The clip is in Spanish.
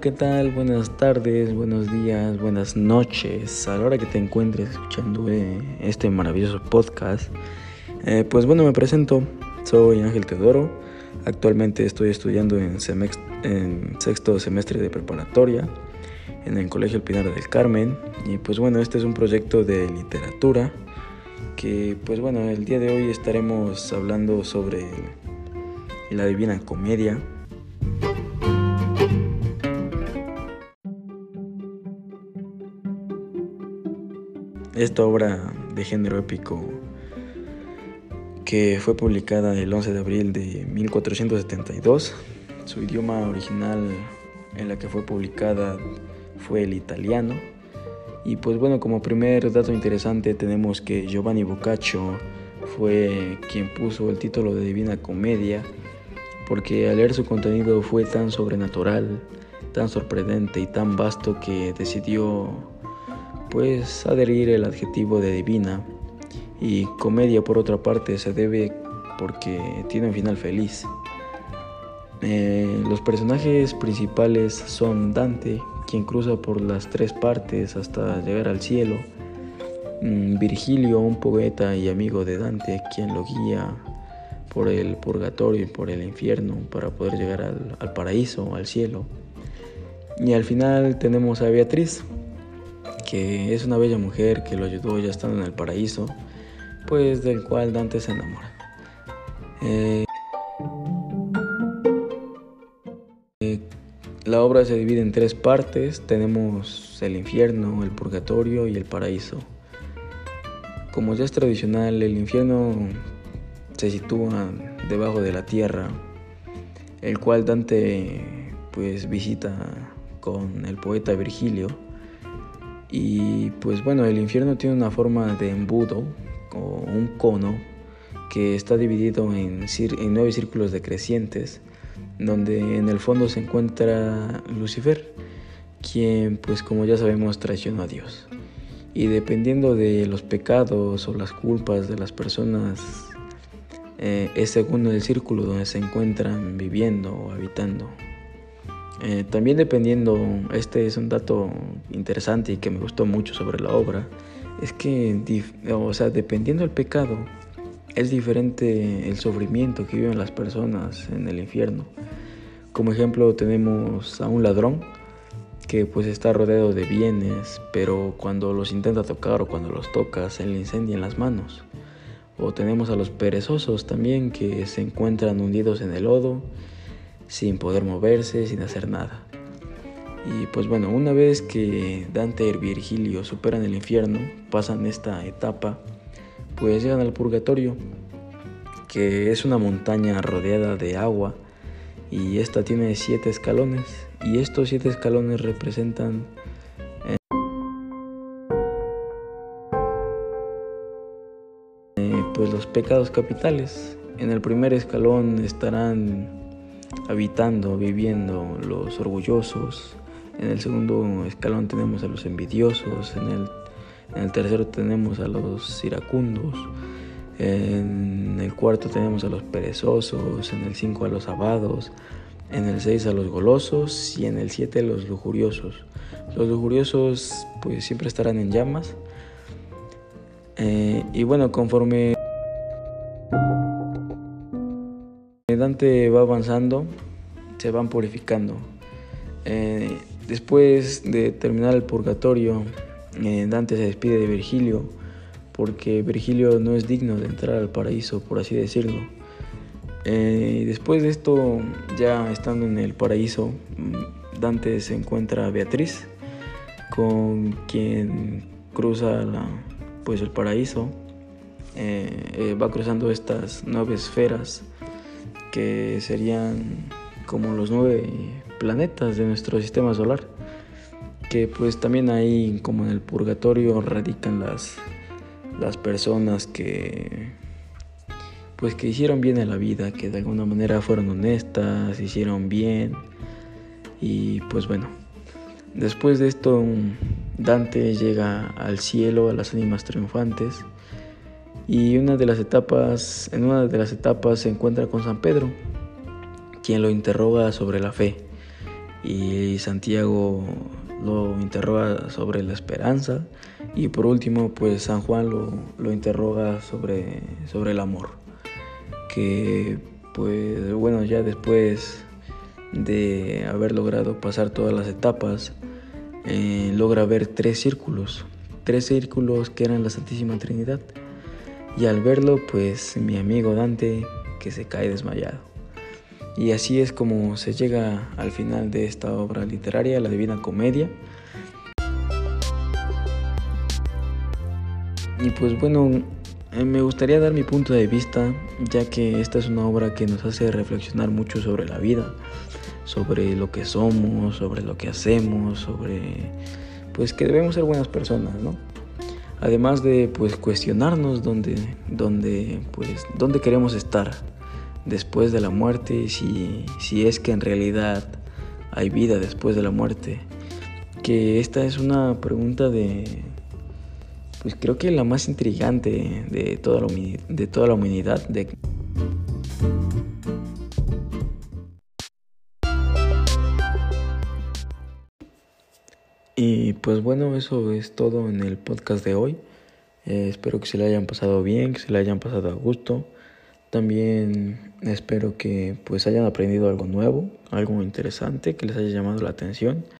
¿qué tal? Buenas tardes, buenos días, buenas noches. A la hora que te encuentres escuchando eh, este maravilloso podcast. Eh, pues bueno, me presento. Soy Ángel Teodoro. Actualmente estoy estudiando en, en sexto semestre de preparatoria en el Colegio El Pinar del Carmen. Y pues bueno, este es un proyecto de literatura que pues bueno, el día de hoy estaremos hablando sobre la Divina Comedia. Esta obra de género épico que fue publicada el 11 de abril de 1472, su idioma original en la que fue publicada fue el italiano. Y pues bueno, como primer dato interesante tenemos que Giovanni Boccaccio fue quien puso el título de Divina Comedia, porque al leer su contenido fue tan sobrenatural, tan sorprendente y tan vasto que decidió pues adherir el adjetivo de divina y comedia por otra parte se debe porque tiene un final feliz. Eh, los personajes principales son Dante, quien cruza por las tres partes hasta llegar al cielo, mm, Virgilio, un poeta y amigo de Dante, quien lo guía por el purgatorio y por el infierno para poder llegar al, al paraíso, al cielo. Y al final tenemos a Beatriz, que es una bella mujer que lo ayudó ya estando en el paraíso, pues del cual Dante se enamora. Eh, la obra se divide en tres partes, tenemos el infierno, el purgatorio y el paraíso. Como ya es tradicional, el infierno se sitúa debajo de la tierra, el cual Dante pues visita con el poeta Virgilio y pues bueno, el infierno tiene una forma de embudo o un cono que está dividido en, nueve círculos decrecientes, donde en el fondo se encuentra Lucifer, quien pues como ya sabemos traicionó a Dios. Y dependiendo de los pecados o las culpas de las personas, eh, es según el círculo donde se encuentran viviendo o habitando. Eh, también dependiendo, este es un dato interesante y que me gustó mucho sobre la obra, es que, o sea, dependiendo del pecado, es diferente el sufrimiento que viven las personas en el infierno. Como ejemplo tenemos a un ladrón que pues está rodeado de bienes, pero cuando los intenta tocar o cuando los toca se le incendian las manos. O tenemos a los perezosos también que se encuentran hundidos en el lodo sin poder moverse, sin hacer nada. Y pues bueno, una vez que Dante y Virgilio superan el infierno, pasan esta etapa, pues llegan al purgatorio, que es una montaña rodeada de agua y esta tiene siete escalones y estos siete escalones representan eh, pues los pecados capitales. En el primer escalón estarán habitando, viviendo los orgullosos. En el segundo escalón tenemos a los envidiosos. En el, en el tercero tenemos a los iracundos. En el cuarto tenemos a los perezosos. En el cinco a los abados. En el seis a los golosos. Y en el siete a los lujuriosos. Los lujuriosos pues siempre estarán en llamas. Eh, y bueno, conforme Va avanzando, se van purificando. Eh, después de terminar el purgatorio, eh, Dante se despide de Virgilio porque Virgilio no es digno de entrar al paraíso, por así decirlo. Eh, después de esto, ya estando en el paraíso, Dante se encuentra a Beatriz, con quien cruza pues el paraíso. va cruzando estas nueve esferas que serían como los nueve planetas de nuestro sistema solar, que pues también ahí como en el purgatorio radican las, las personas que pues que hicieron bien en la vida, que de alguna manera fueron honestas, hicieron bien y pues bueno, después de esto Dante llega al cielo, a las ánimas triunfantes y una de las etapas, en una de las etapas se encuentra con San Pedro, quien lo interroga sobre la fe. y Santiago lo interroga sobre la esperanza. Y por último pues San Juan lo, lo interroga sobre, sobre el amor. Que pues bueno ya después de haber logrado pasar todas las etapas eh, logra ver tres círculos. Tres círculos que eran la Santísima Trinidad y al verlo pues mi amigo Dante que se cae desmayado y así es como se llega al final de esta obra literaria, La Divina Comedia. Y pues bueno, eh, me gustaría dar mi punto de vista, ya que esta es una obra que nos hace reflexionar mucho sobre la vida, sobre lo que somos, sobre lo que hacemos, sobre pues que debemos ser buenas personas, ¿no? Además de pues cuestionarnos dónde, dónde, pues, dónde queremos estar, después de la muerte, si, si es que en realidad hay vida después de la muerte. Que esta es una pregunta de, pues creo que la más intrigante de toda la, de toda la humanidad. De... Y pues bueno, eso es todo en el podcast de hoy. Eh, espero que se le hayan pasado bien, que se le hayan pasado a gusto. También espero que pues hayan aprendido algo nuevo, algo interesante que les haya llamado la atención.